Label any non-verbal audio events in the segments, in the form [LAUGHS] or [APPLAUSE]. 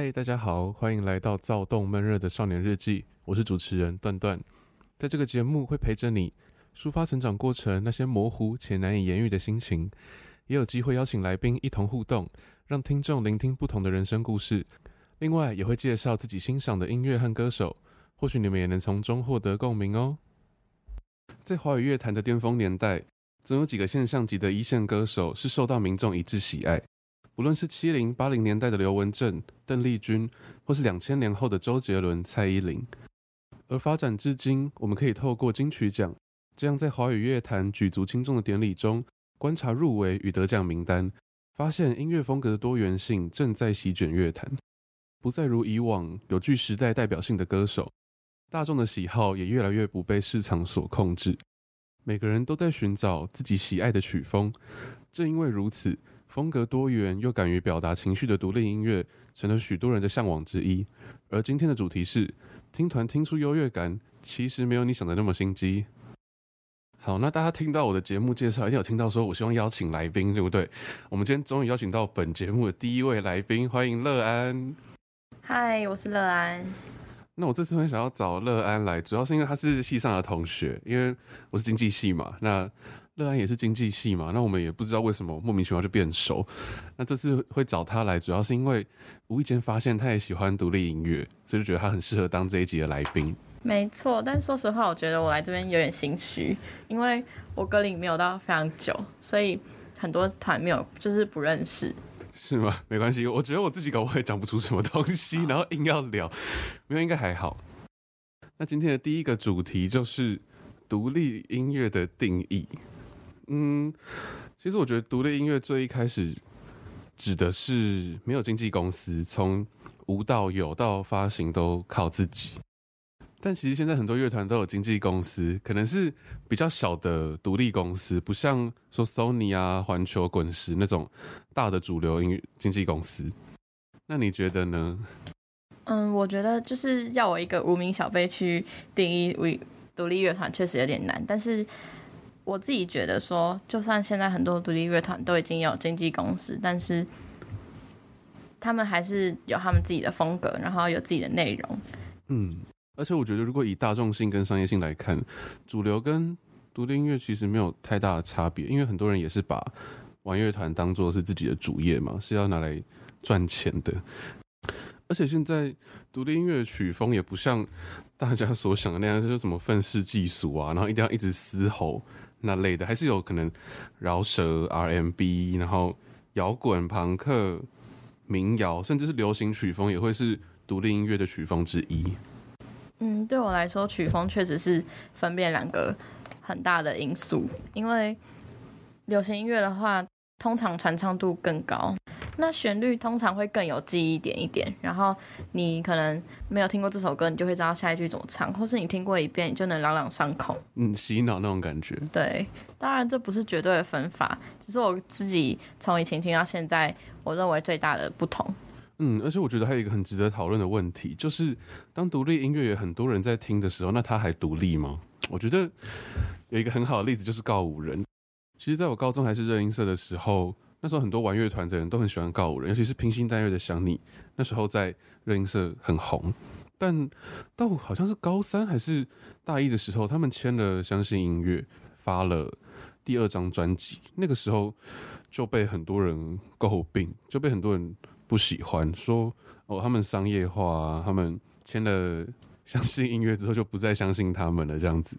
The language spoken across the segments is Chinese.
嗨，大家好，欢迎来到躁动闷热的少年日记。我是主持人段段，在这个节目会陪着你抒发成长过程那些模糊且难以言喻的心情，也有机会邀请来宾一同互动，让听众聆听不同的人生故事。另外，也会介绍自己欣赏的音乐和歌手，或许你们也能从中获得共鸣哦。在华语乐坛的巅峰年代，总有几个现象级的一线歌手是受到民众一致喜爱。无论是七零八零年代的刘文正、邓丽君，或是两千年后的周杰伦、蔡依林，而发展至今，我们可以透过金曲奖这样在华语乐坛举足轻重的典礼中，观察入围与得奖名单，发现音乐风格的多元性正在席卷乐坛，不再如以往有具时代代表性的歌手，大众的喜好也越来越不被市场所控制，每个人都在寻找自己喜爱的曲风，正因为如此。风格多元又敢于表达情绪的独立音乐，成了许多人的向往之一。而今天的主题是听团听出优越感，其实没有你想的那么心机。好，那大家听到我的节目介绍，一定有听到说我希望邀请来宾，对不对？我们今天终于邀请到本节目的第一位来宾，欢迎乐安。嗨，我是乐安。那我这次很想要找乐安来，主要是因为他是系上的同学，因为我是经济系嘛。那乐安也是经济系嘛，那我们也不知道为什么莫名其妙就变熟。那这次会找他来，主要是因为无意间发现他也喜欢独立音乐，所以就觉得他很适合当这一集的来宾。没错，但说实话，我觉得我来这边有点心虚，因为我歌龄没有到非常久，所以很多团没有，就是不认识。是吗？没关系，我觉得我自己搞我也讲不出什么东西，然后硬要聊，没有应该还好。那今天的第一个主题就是独立音乐的定义。嗯，其实我觉得独立音乐最一开始指的是没有经纪公司，从无到有到发行都靠自己。但其实现在很多乐团都有经纪公司，可能是比较小的独立公司，不像说 Sony 啊、环球、滚石那种大的主流音乐经纪公司。那你觉得呢？嗯，我觉得就是要我一个无名小辈去定义为独立乐团，确实有点难，但是。我自己觉得说，就算现在很多独立乐团都已经有经纪公司，但是他们还是有他们自己的风格，然后有自己的内容。嗯，而且我觉得，如果以大众性跟商业性来看，主流跟独立音乐其实没有太大的差别，因为很多人也是把玩乐团当做是自己的主业嘛，是要拿来赚钱的。而且现在独立音乐曲风也不像大家所想的那样，就是什么愤世嫉俗啊，然后一定要一直嘶吼。那类的还是有可能饶舌、RMB，然后摇滚、朋克、民谣，甚至是流行曲风，也会是独立音乐的曲风之一。嗯，对我来说，曲风确实是分辨两个很大的因素，因为流行音乐的话，通常传唱度更高。那旋律通常会更有记忆点一点，然后你可能没有听过这首歌，你就会知道下一句怎么唱，或是你听过一遍，你就能朗朗上口。嗯，洗脑那种感觉。对，当然这不是绝对的分法，只是我自己从以前听到现在，我认为最大的不同。嗯，而且我觉得还有一个很值得讨论的问题，就是当独立音乐有很多人在听的时候，那它还独立吗？我觉得有一个很好的例子就是告五人。其实在我高中还是热音社的时候。那时候很多玩乐团的人都很喜欢告五人，尤其是披星戴月的想你。那时候在热音社很红，但到好像是高三还是大一的时候，他们签了相信音乐，发了第二张专辑。那个时候就被很多人诟病，就被很多人不喜欢，说哦他们商业化，他们签了相信音乐之后就不再相信他们了，这样子。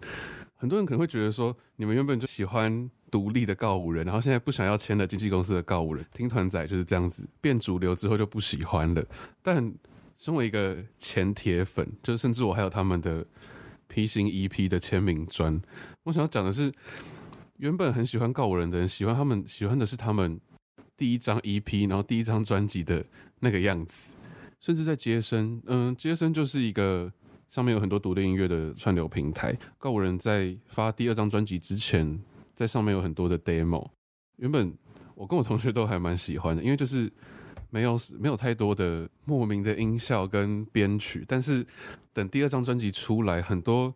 很多人可能会觉得说，你们原本就喜欢独立的告五人，然后现在不想要签了经纪公司的告五人，听团仔就是这样子，变主流之后就不喜欢了。但身为一个前铁粉，就甚至我还有他们的披星 EP 的签名砖，我想要讲的是，原本很喜欢告五人的人，喜欢他们，喜欢的是他们第一张 EP，然后第一张专辑的那个样子，甚至在街声，嗯，街声就是一个。上面有很多独立音乐的串流平台。告五人在发第二张专辑之前，在上面有很多的 demo。原本我跟我同学都还蛮喜欢的，因为就是没有没有太多的莫名的音效跟编曲。但是等第二张专辑出来，很多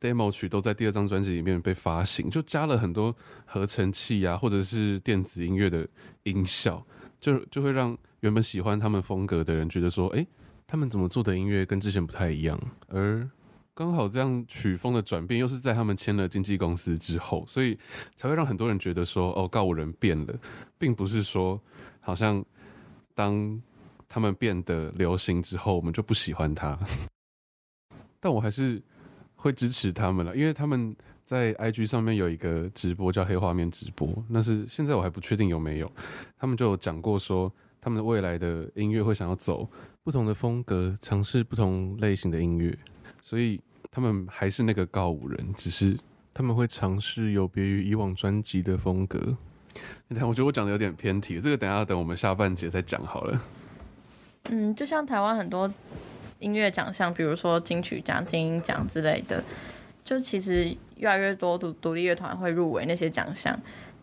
demo 曲都在第二张专辑里面被发行，就加了很多合成器啊，或者是电子音乐的音效。就就会让原本喜欢他们风格的人觉得说，哎，他们怎么做的音乐跟之前不太一样，而。刚好这样曲风的转变，又是在他们签了经纪公司之后，所以才会让很多人觉得说，哦，告五人变了，并不是说好像当他们变得流行之后，我们就不喜欢他。[LAUGHS] 但我还是会支持他们了，因为他们在 IG 上面有一个直播叫黑画面直播，那是现在我还不确定有没有。他们就讲过说，他们未来的音乐会想要走不同的风格，尝试不同类型的音乐，所以。他们还是那个告五人，只是他们会尝试有别于以往专辑的风格。你看，我觉得我讲的有点偏题，这个等下等我们下半节再讲好了。嗯，就像台湾很多音乐奖项，比如说金曲奖、金音奖之类的，就其实越来越多独独立乐团会入围那些奖项，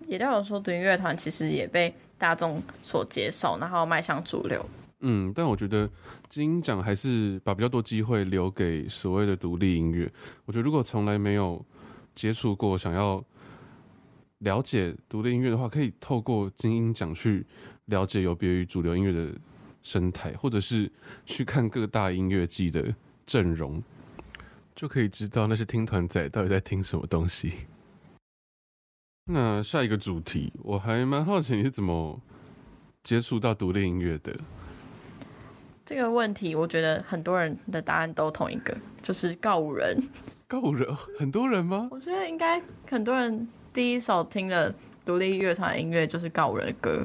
也代表说独立乐团其实也被大众所接受，然后迈向主流。嗯，但我觉得金鹰奖还是把比较多机会留给所谓的独立音乐。我觉得如果从来没有接触过，想要了解独立音乐的话，可以透过金鹰奖去了解有别于主流音乐的生态，或者是去看各大音乐季的阵容，就可以知道那些听团仔到底在听什么东西。[LAUGHS] 那下一个主题，我还蛮好奇你是怎么接触到独立音乐的。这个问题，我觉得很多人的答案都同一个，就是告五人。[LAUGHS] 告五人，[LAUGHS] 很多人吗？我觉得应该很多人第一首听的独立乐团音乐就是告五人的歌。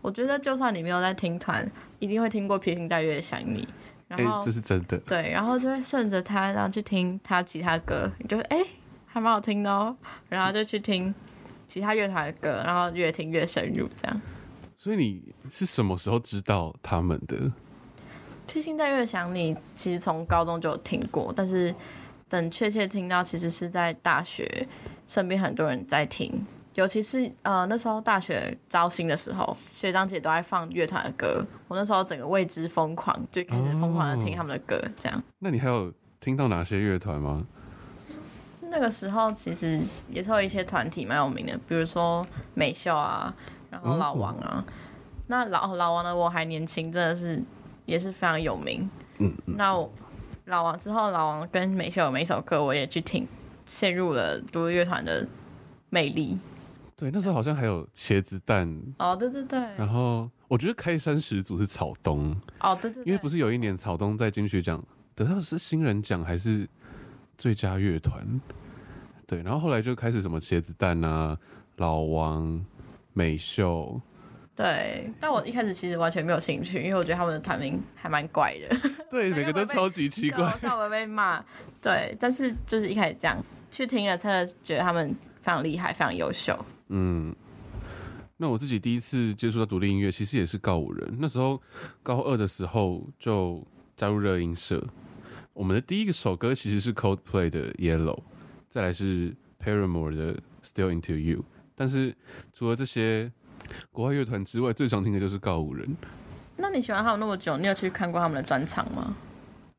我觉得就算你没有在听团，一定会听过《披星戴月的想你》。然后、欸、这是真的。对，然后就会顺着他，然后去听他其他歌，你就哎、欸，还蛮好听的哦。然后就去听其他乐团的歌，然后越听越深入，这样。所以你是什么时候知道他们的？披星戴月想你，其实从高中就有听过，但是等确切听到，其实是在大学，身边很多人在听，尤其是呃那时候大学招新的时候，学长姐都在放乐团的歌，我那时候整个为之疯狂，就开始疯狂的听他们的歌，这样。那你还有听到哪些乐团吗？那个时候其实也是有一些团体蛮有名的，比如说美秀啊，然后老王啊，嗯、那老老王呢，我还年轻，真的是。也是非常有名。嗯，那我老王之后，老王跟美秀有每一首歌我也去听，陷入了独立乐团的魅力。对，那时候好像还有茄子蛋。哦，对对对。然后我觉得开山始祖是草东。哦，对对对。因为不是有一年草东在金曲奖得到的是新人奖还是最佳乐团？对，然后后来就开始什么茄子蛋啊、老王、美秀。对，但我一开始其实完全没有兴趣，因为我觉得他们的团名还蛮怪的。[LAUGHS] 对，每个都超级奇怪，像我被骂。对，但是就是一开始这样去听了，真的觉得他们非常厉害，非常优秀。嗯，那我自己第一次接触到独立音乐，其实也是告五人。那时候高二的时候就加入热音社。我们的第一个首歌其实是 Coldplay 的 Yellow，再来是 Paramore 的 Still Into You。但是除了这些。国外乐团之外，最常听的就是告五人。那你喜欢他们那么久，你有去看过他们的专场吗？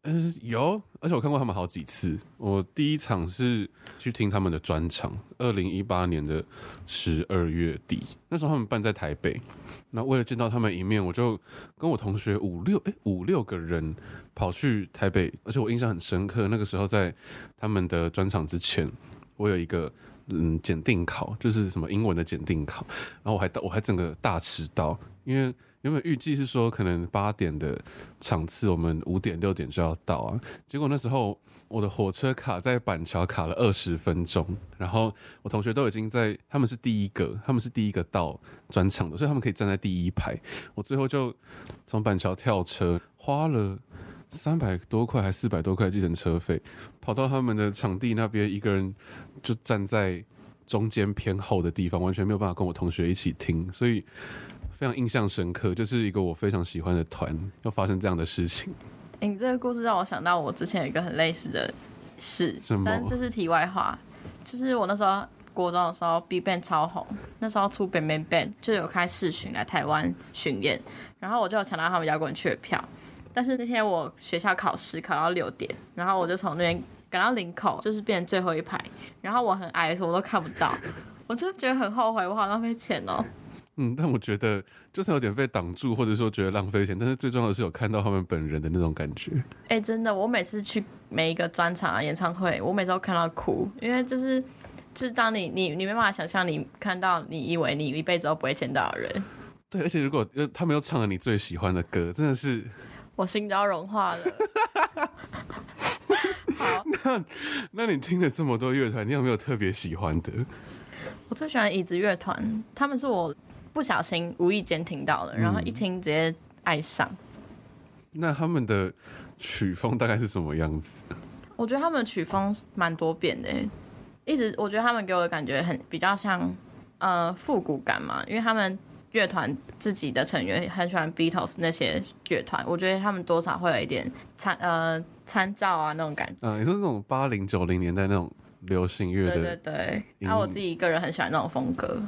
嗯，有，而且我看过他们好几次。我第一场是去听他们的专场，二零一八年的十二月底，那时候他们办在台北。那为了见到他们一面，我就跟我同学五六哎五六个人跑去台北，而且我印象很深刻。那个时候在他们的专场之前，我有一个。嗯，检定考就是什么英文的检定考，然后我还到我还整个大迟到，因为原本预计是说可能八点的场次，我们五点六点就要到啊，结果那时候我的火车卡在板桥卡了二十分钟，然后我同学都已经在，他们是第一个，他们是第一个到专场的，所以他们可以站在第一排，我最后就从板桥跳车，花了三百多块还四百多块计程车费，跑到他们的场地那边，一个人就站在中间偏后的地方，完全没有办法跟我同学一起听，所以非常印象深刻。就是一个我非常喜欢的团，要发生这样的事情。[LAUGHS] 欸，你这个故事让我想到我之前有一个很类似的事，什么？但这是题外话。就是我那时候国中的时候，BIGBANG 超红，那时候出 Bang Bang Bang 就有开视巡来台湾巡演，然后我就有抢到他们摇滚区的票。但是那天我学校考试考到六点，然后我就从那边赶到领口，就是变成最后一排。然后我很矮的时候我都看不到，[LAUGHS] 我就觉得很后悔，我好浪费钱哦。嗯，但我觉得就算有点被挡住，或者说觉得浪费钱，但是最重要的是有看到他们本人的那种感觉。哎、欸，真的，我每次去每一个专场啊、演唱会，我每次都看到哭，因为就是就是当你你你没办法想象，你看到你以为你一辈子都不会见到的人。对，而且如果他们又唱了你最喜欢的歌，真的是我心都要融化了。[LAUGHS] 好，[LAUGHS] 那那你听了这么多乐团，你有没有特别喜欢的？我最喜欢椅子乐团，他们是我不小心无意间听到的，然后一听直接爱上。嗯。那他们的曲风大概是什么样子？我觉得他们的曲风蛮多变的，一直我觉得他们给我的感觉很比较像呃复古感嘛，因为他们乐团自己的成员很喜欢 Beatles 那些乐团，我觉得他们多少会有一点参呃。参照啊，那种感觉。嗯，你说那种八零九零年代那种流行乐的。对对对。然后我自己一个人很喜欢那种风格。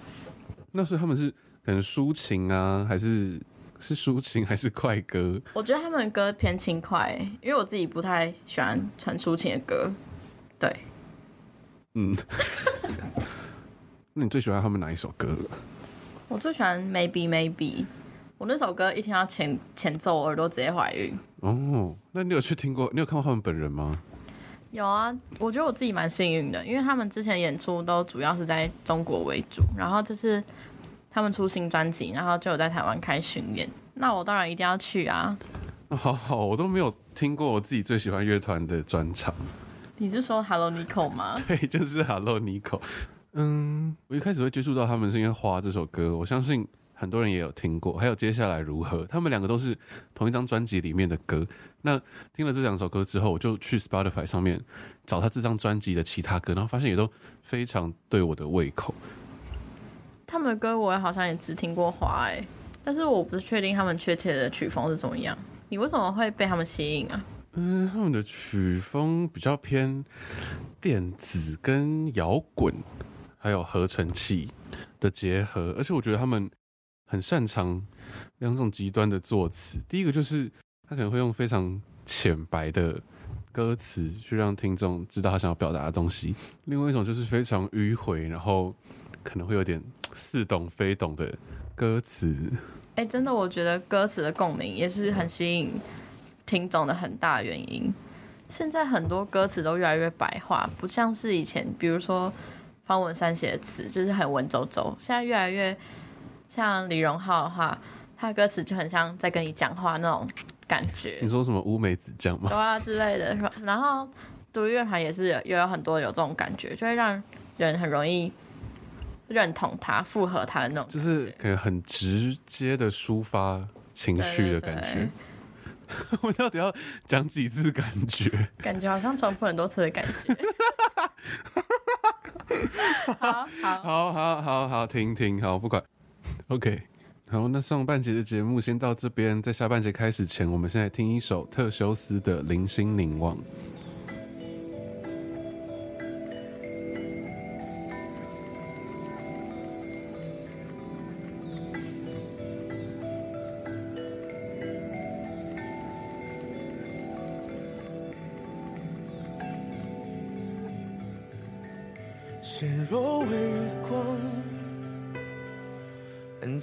那是他们是可能抒情啊，还是是抒情还是快歌？我觉得他们的歌偏轻快，因为我自己不太喜欢很抒情的歌。对。嗯。[LAUGHS] 那你最喜欢他们哪一首歌？我最喜欢 Maybe Maybe。我那首歌一听到前前奏，我耳朵直接怀孕。哦，那你有去听过？你有看过他们本人吗？有啊，我觉得我自己蛮幸运的，因为他们之前演出都主要是在中国为主，然后这次他们出新专辑，然后就有在台湾开巡演。那我当然一定要去啊！[LAUGHS] 好好，我都没有听过我自己最喜欢乐团的专场。你是说 Hello Nico 吗？[LAUGHS] 对，就是 Hello Nico。嗯，我一开始会接触到他们是因为《花》这首歌，我相信。很多人也有听过，还有接下来如何，他们两个都是同一张专辑里面的歌。那听了这两首歌之后，我就去 Spotify 上面找他这张专辑的其他歌，然后发现也都非常对我的胃口。他们的歌我好像也只听过花哎，但是我不是确定他们确切的曲风是怎么样。你为什么会被他们吸引啊？嗯，他们的曲风比较偏电子跟摇滚，还有合成器的结合，而且我觉得他们。很擅长两种极端的作词。第一个就是他可能会用非常浅白的歌词去让听众知道他想要表达的东西；另外一种就是非常迂回，然后可能会有点似懂非懂的歌词。哎，真的，我觉得歌词的共鸣也是很吸引听众的很大原因。现在很多歌词都越来越白话，不像是以前，比如说方文山写的词就是很文绉绉，现在越来越。像李荣浩的话，他的歌词就很像在跟你讲话那种感觉。你说什么乌梅子酱吗？对啊之类的。然后独立乐团也是有有很多有这种感觉，就会让人很容易认同他、附和他的那种。就是可能很直接的抒发情绪的感觉。[LAUGHS] 我到底要讲几次感觉？感觉好像重复很多次的感觉。[LAUGHS] [LAUGHS] 好好 [LAUGHS] 好好好好听听好不管。OK，好，那上半节的节目先到这边，在下半节开始前，我们先来听一首特修斯的《零星凝望》。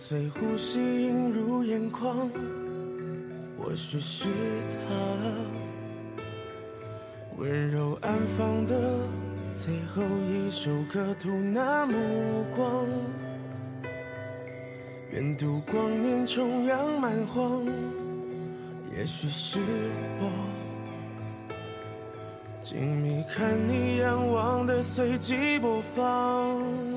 随呼吸映入眼眶，或许是他温柔安放的最后一首歌，吐纳目光，愿度光年重阳蛮荒，也许是我静谧看你仰望的随机播放。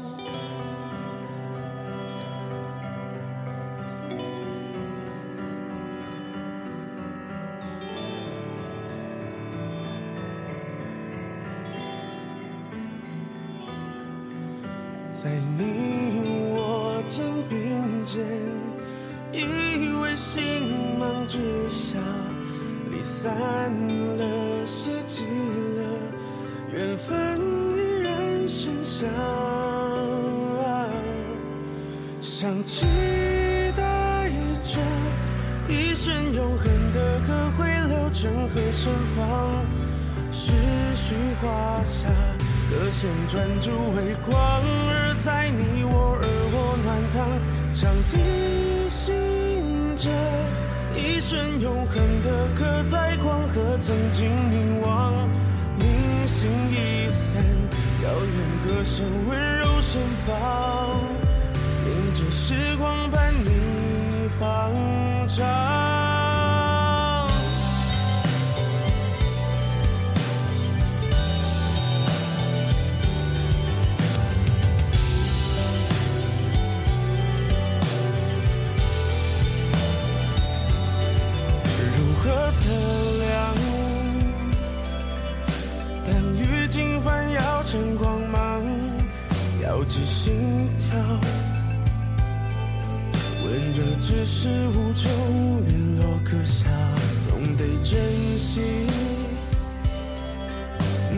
想期待着一瞬永恒的歌会流成河盛放，时序画下。歌声专注微光，而在你我，而我暖烫，想提醒着，一瞬永恒的歌在光和曾经凝望，明星一散，遥远歌声温柔盛放，时光伴你方长，如何测量？当余烬泛耀成光芒，遥记心跳。只是无中联络，可下总得珍惜。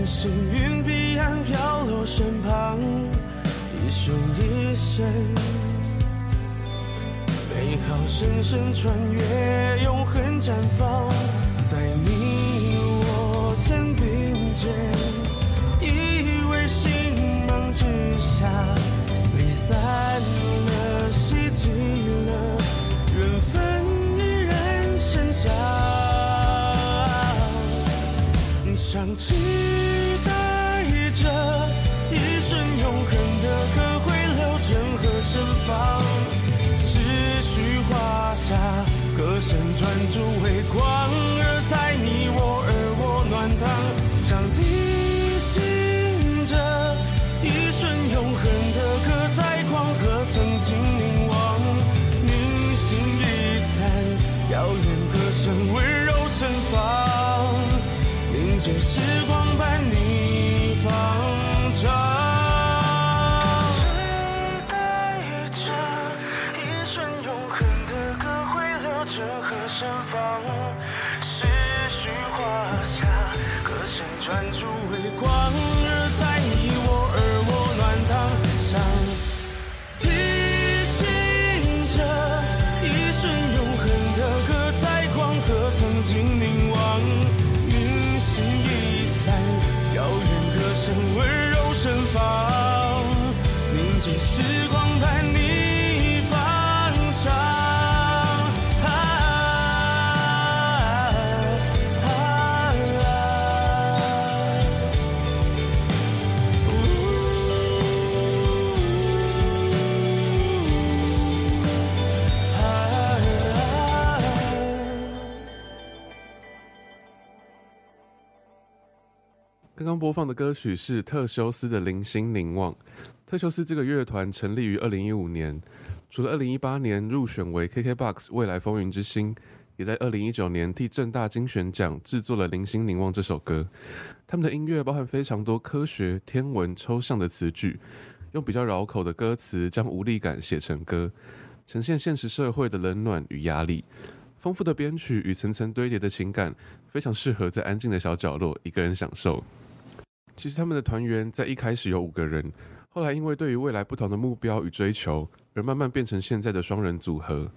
幸运彼岸飘落身旁，一瞬一生，美好深深穿越，永恒绽放在你我肩并肩，依偎星芒之下，离散了，希冀期待着一瞬永恒的歌会流成河盛放，思绪画下，歌声专注为光，而在。刚刚播放的歌曲是特修斯的《零星凝望》。特修斯这个乐团成立于二零一五年，除了二零一八年入选为 KKBOX 未来风云之星，也在二零一九年替正大金选奖制作了《零星凝望》这首歌。他们的音乐包含非常多科学、天文、抽象的词句，用比较绕口的歌词将无力感写成歌，呈现现实社会的冷暖与压力。丰富的编曲与层层堆叠的情感，非常适合在安静的小角落一个人享受。其实他们的团员在一开始有五个人，后来因为对于未来不同的目标与追求，而慢慢变成现在的双人组合。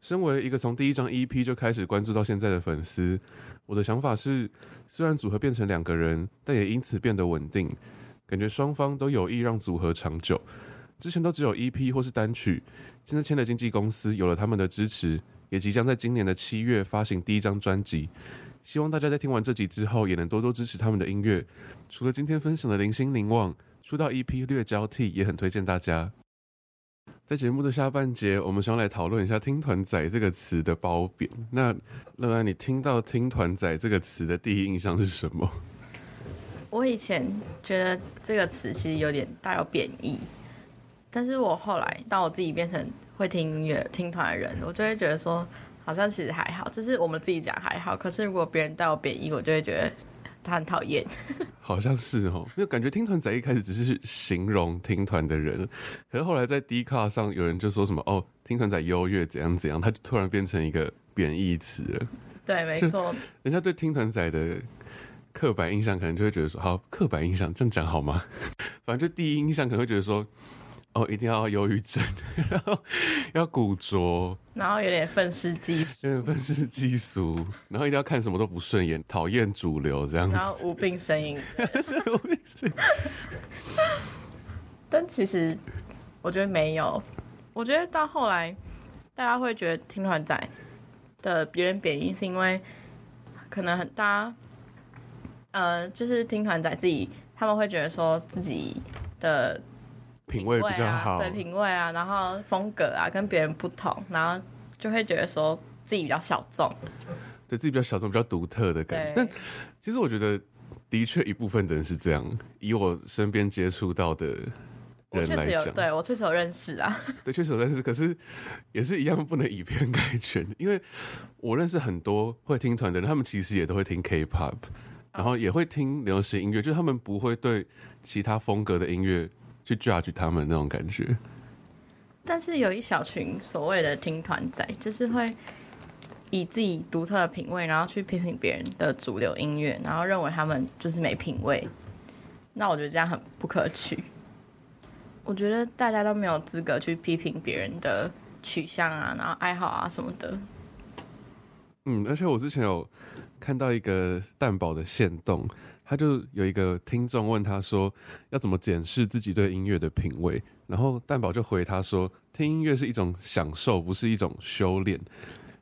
身为一个从第一张 EP 就开始关注到现在的粉丝，我的想法是，虽然组合变成两个人，但也因此变得稳定，感觉双方都有意让组合长久。之前都只有 EP 或是单曲，现在签了经纪公司，有了他们的支持，也即将在今年的七月发行第一张专辑。希望大家在听完这集之后，也能多多支持他们的音乐。除了今天分享的《零星凝望》，出道 EP 略交替，也很推荐大家。在节目的下半节，我们想要来讨论一下“听团仔”这个词的褒贬。那乐安，你听到“听团仔”这个词的第一印象是什么？我以前觉得这个词其实有点带有贬义，但是我后来当我自己变成会听音乐、听团的人，我就会觉得说。好像其实还好，就是我们自己讲还好。可是如果别人带我贬义，我就会觉得他很讨厌。[LAUGHS] 好像是哦，因为感觉听团仔一开始只是形容听团的人，可是后来在 D 卡上有人就说什么哦，听团仔优越怎样怎样，他就突然变成一个贬义词了。对，没错。人家对听团仔的刻板印象可能就会觉得说，好，刻板印象这样讲好吗？[LAUGHS] 反正就第一印象可能会觉得说。哦，一定要忧郁症，然后要古着，然后有点愤世嫉俗，有点愤世嫉俗，然后一定要看什么都不顺眼，讨厌主流这样子，然后无病呻吟，[LAUGHS] 无病呻吟。但其实我觉得没有，我觉得到后来，大家会觉得听团仔的别人贬义，是因为可能很大家，呃，就是听团仔自己，他们会觉得说自己的品味比较好，对品味啊，然后风格啊跟别人不同，然后就会觉得说自己比较小众，对自己比较小众、比较独特的感觉。但其实我觉得，的确一部分的人是这样，以我身边接触到的。人来讲，对我确实有认识啊，[LAUGHS] 对，确实有认识，可是也是一样不能以偏概全，因为我认识很多会听团的人，他们其实也都会听 K-pop，然后也会听流行音乐，就是他们不会对其他风格的音乐去 judge 他们那种感觉。但是有一小群所谓的听团仔，就是会以自己独特的品味，然后去批评别人的主流音乐，然后认为他们就是没品味。那我觉得这样很不可取。我觉得大家都没有资格去批评别人的取向啊，然后爱好啊什么的。嗯，而且我之前有看到一个蛋堡的线动，他就有一个听众问他说，要怎么检视自己对音乐的品味，然后蛋宝就回他说，听音乐是一种享受，不是一种修炼。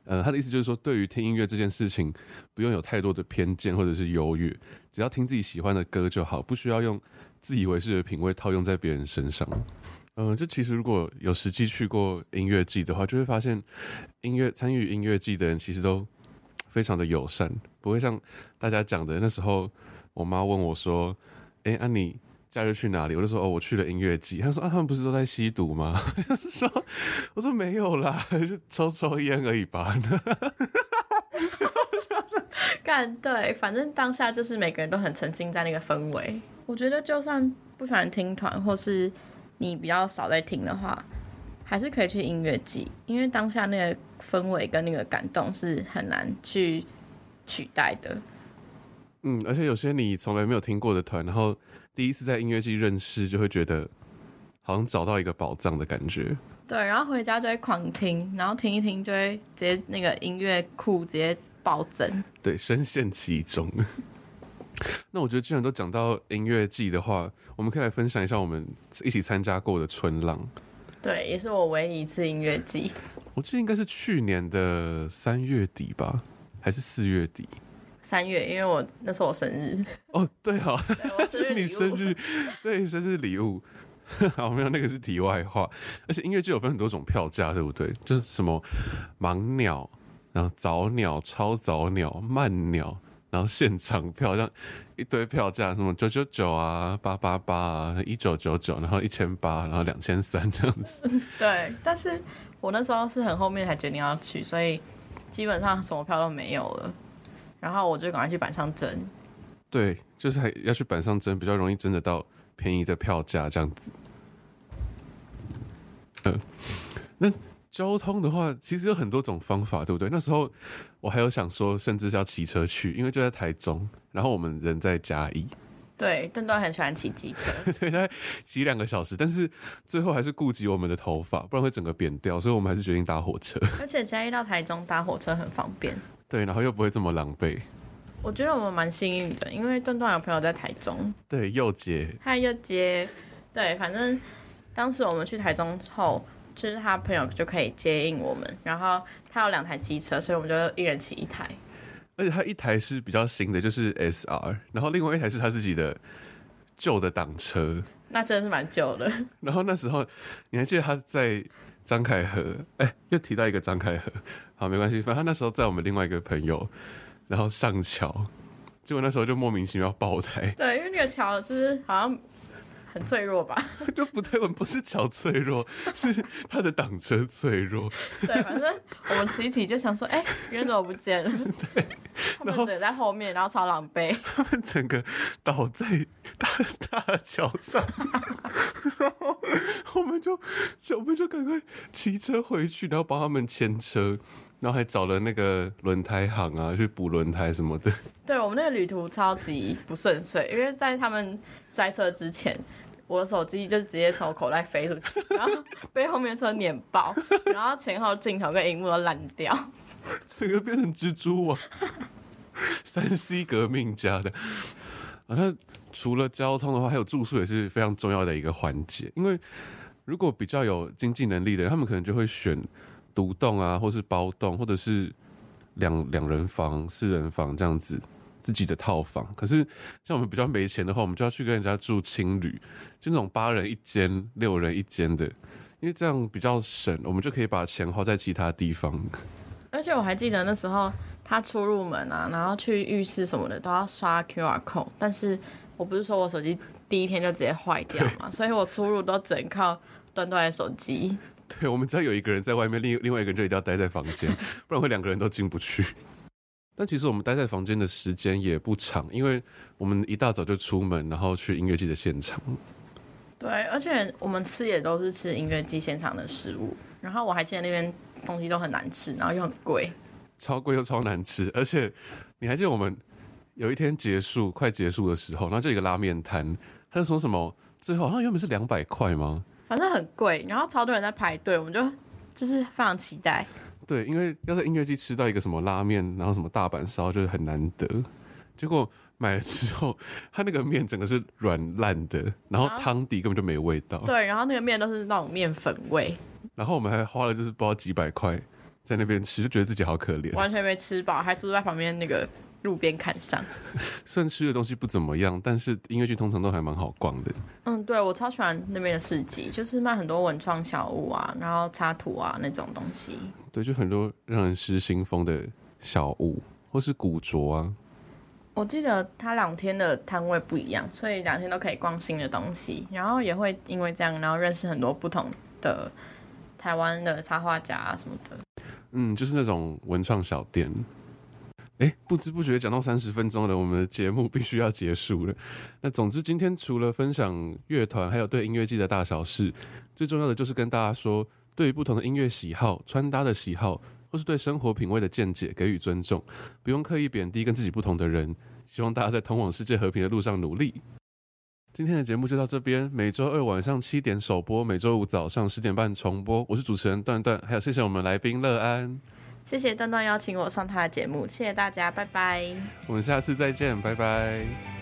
呃，他的意思就是说，对于听音乐这件事情，不用有太多的偏见或者是优越，只要听自己喜欢的歌就好，不需要用。自以为是的品味套用在别人身上，嗯、就其实如果有实际去过音乐季的话，就会发现音乐参与音乐季的人其实都非常的友善，不会像大家讲的那时候，我妈问我说：“哎、欸，那、啊、你假日去哪里？”我就说：“哦，我去了音乐季。”她说：“啊，他们不是都在吸毒吗？” [LAUGHS] 就是说，我说没有啦，就抽抽烟而已吧。[LAUGHS] 干对，反正当下就是每个人都很沉浸在那个氛围。我觉得就算不喜欢听团，或是你比较少在听的话，还是可以去音乐季，因为当下那个氛围跟那个感动是很难去取代的。嗯，而且有些你从来没有听过的团，然后第一次在音乐季认识，就会觉得好像找到一个宝藏的感觉。对，然后回家就会狂听，然后听一听就会直接那个音乐库直接暴增。对，深陷其中。[LAUGHS] 那我觉得，既然都讲到音乐季的话，我们可以来分享一下我们一起参加过的春浪。对，也是我唯一一次音乐季。我记得应该是去年的三月底吧，还是四月底？三月，因为我那是我生日。哦，对哈，[LAUGHS] 是你生日，对，生日礼物。[LAUGHS] 好，没有，那个是题外话。而且音乐剧有分很多种票价，对不对？就是什么盲鸟，然后早鸟、超早鸟、慢鸟。然后现场票像一堆票价，什么九九九啊、八八八啊、一九九九，然后一千八，然后两千三这样子。对，但是我那时候是很后面才决定要去，所以基本上什么票都没有了。然后我就赶快去板上争。对，就是还要去板上争，比较容易争得到便宜的票价这样子。嗯、呃，那。交通的话，其实有很多种方法，对不对？那时候我还有想说，甚至是要骑车去，因为就在台中，然后我们人在嘉义。对，邓段很喜欢骑机车，[LAUGHS] 对，他骑两个小时，但是最后还是顾及我们的头发，不然会整个扁掉，所以我们还是决定搭火车。而且嘉义到台中搭火车很方便。对，然后又不会这么狼狈。我觉得我们蛮幸运的，因为段段有朋友在台中。对，又接。嗨，又接。对，反正当时我们去台中后。就是他朋友就可以接应我们，然后他有两台机车，所以我们就一人骑一台。而且他一台是比较新的，就是 SR，然后另外一台是他自己的旧的挡车。那真的是蛮旧的。然后那时候你还记得他在张凯和？哎、欸，又提到一个张凯和。好，没关系，反正他那时候在我们另外一个朋友，然后上桥，结果那时候就莫名其妙爆胎。对，因为那个桥就是好像。很脆弱吧？[LAUGHS] 就不对，我们不是桥脆弱，是他的挡车脆弱。对，反正我们骑一骑就想说，哎、欸，人怎么不见了？[LAUGHS] 对，然后他们在后面，然后超狼狈。他们整个倒在大大桥上，然后我们就我们就赶快骑车回去，然后帮他们牵车，然后还找了那个轮胎行啊，去补轮胎什么的。[LAUGHS] 对，我们那个旅途超级不顺遂，因为在他们摔车之前。我的手机就直接从口袋飞出去，然后 [LAUGHS] 被后面车碾爆，然后前后镜头跟荧幕都烂掉，整个变成蜘蛛网。三 C 革命家的啊，那除了交通的话，还有住宿也是非常重要的一个环节。因为如果比较有经济能力的人，他们可能就会选独栋啊，或是包栋，或者是两两人房、四人房这样子自己的套房。可是像我们比较没钱的话，我们就要去跟人家住青旅，就那种八人一间、六人一间的，因为这样比较省，我们就可以把钱花在其他地方。而且我还记得那时候他出入门啊，然后去浴室什么的都要刷 QR code，但是我不是说我手机第一天就直接坏掉嘛，所以我出入都只能靠端端的手机。对，我们只要有一个人在外面，另另外一个人就一定要待在房间，[LAUGHS] 不然会两个人都进不去。但其实我们待在房间的时间也不长，因为我们一大早就出门，然后去音乐季的现场。对，而且我们吃也都是吃音乐季现场的食物，然后我还记得那边东西都很难吃，然后又很贵，超贵又超难吃。[LAUGHS] 而且你还记得我们有一天结束快结束的时候，然后就有一个拉面摊，他就说什么最后好像原本是两百块吗？反正很贵，然后超多人在排队，我们就就是非常期待。对，因为要在音乐季吃到一个什么拉面，然后什么大阪烧，就是很难得。结果买了之后，它那个面整个是软烂的，然后汤底根本就没味道。对，然后那个面都是那种面粉味。然后我们还花了就是不知道几百块在那边吃，就觉得自己好可怜，完全没吃饱，还坐在旁边那个路边看上。[LAUGHS] 虽然吃的东西不怎么样，但是音乐剧通常都还蛮好逛的。嗯，对，我超喜欢那边的市集，就是卖很多文创小物啊，然后插图啊那种东西。对，就很多让人失心疯的小物，或是古着啊。我记得他两天的摊位不一样，所以两天都可以逛新的东西，然后也会因为这样，然后认识很多不同的台湾的插画家啊什么的。嗯，就是那种文创小店。哎，不知不觉讲到三十分钟了，我们的节目必须要结束了。那总之，今天除了分享乐团，还有对音乐祭的大小事，最重要的就是跟大家说，对于不同的音乐喜好、穿搭的喜好。或是对生活品味的见解给予尊重，不用刻意贬低跟自己不同的人。希望大家在通往世界和平的路上努力。今天的节目就到这边，每周二晚上七点首播，每周五早上十点半重播。我是主持人段段，还有谢谢我们来宾乐安，谢谢段段邀请我上他的节目，谢谢大家，拜拜。我们下次再见，拜拜。